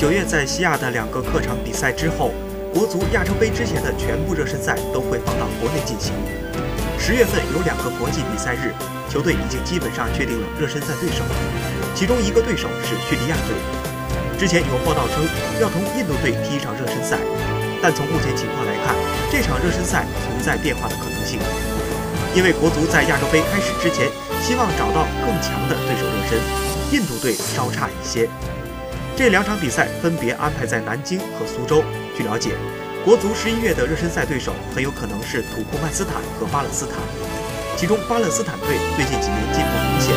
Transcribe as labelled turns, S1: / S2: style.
S1: 九月在西亚的两个客场比赛之后，国足亚洲杯之前的全部热身赛都会放到国内进行。十月份有两个国际比赛日，球队已经基本上确定了热身赛对手，其中一个对手是叙利亚队。之前有报道称要同印度队踢一场热身赛，但从目前情况来看，这场热身赛存在变化的可能性。因为国足在亚洲杯开始之前，希望找到更强的对手热身，印度队稍差一些。这两场比赛分别安排在南京和苏州。据了解，国足十一月的热身赛对手很有可能是土库曼斯坦和巴勒斯坦，其中巴勒斯坦队最近几年进步明显，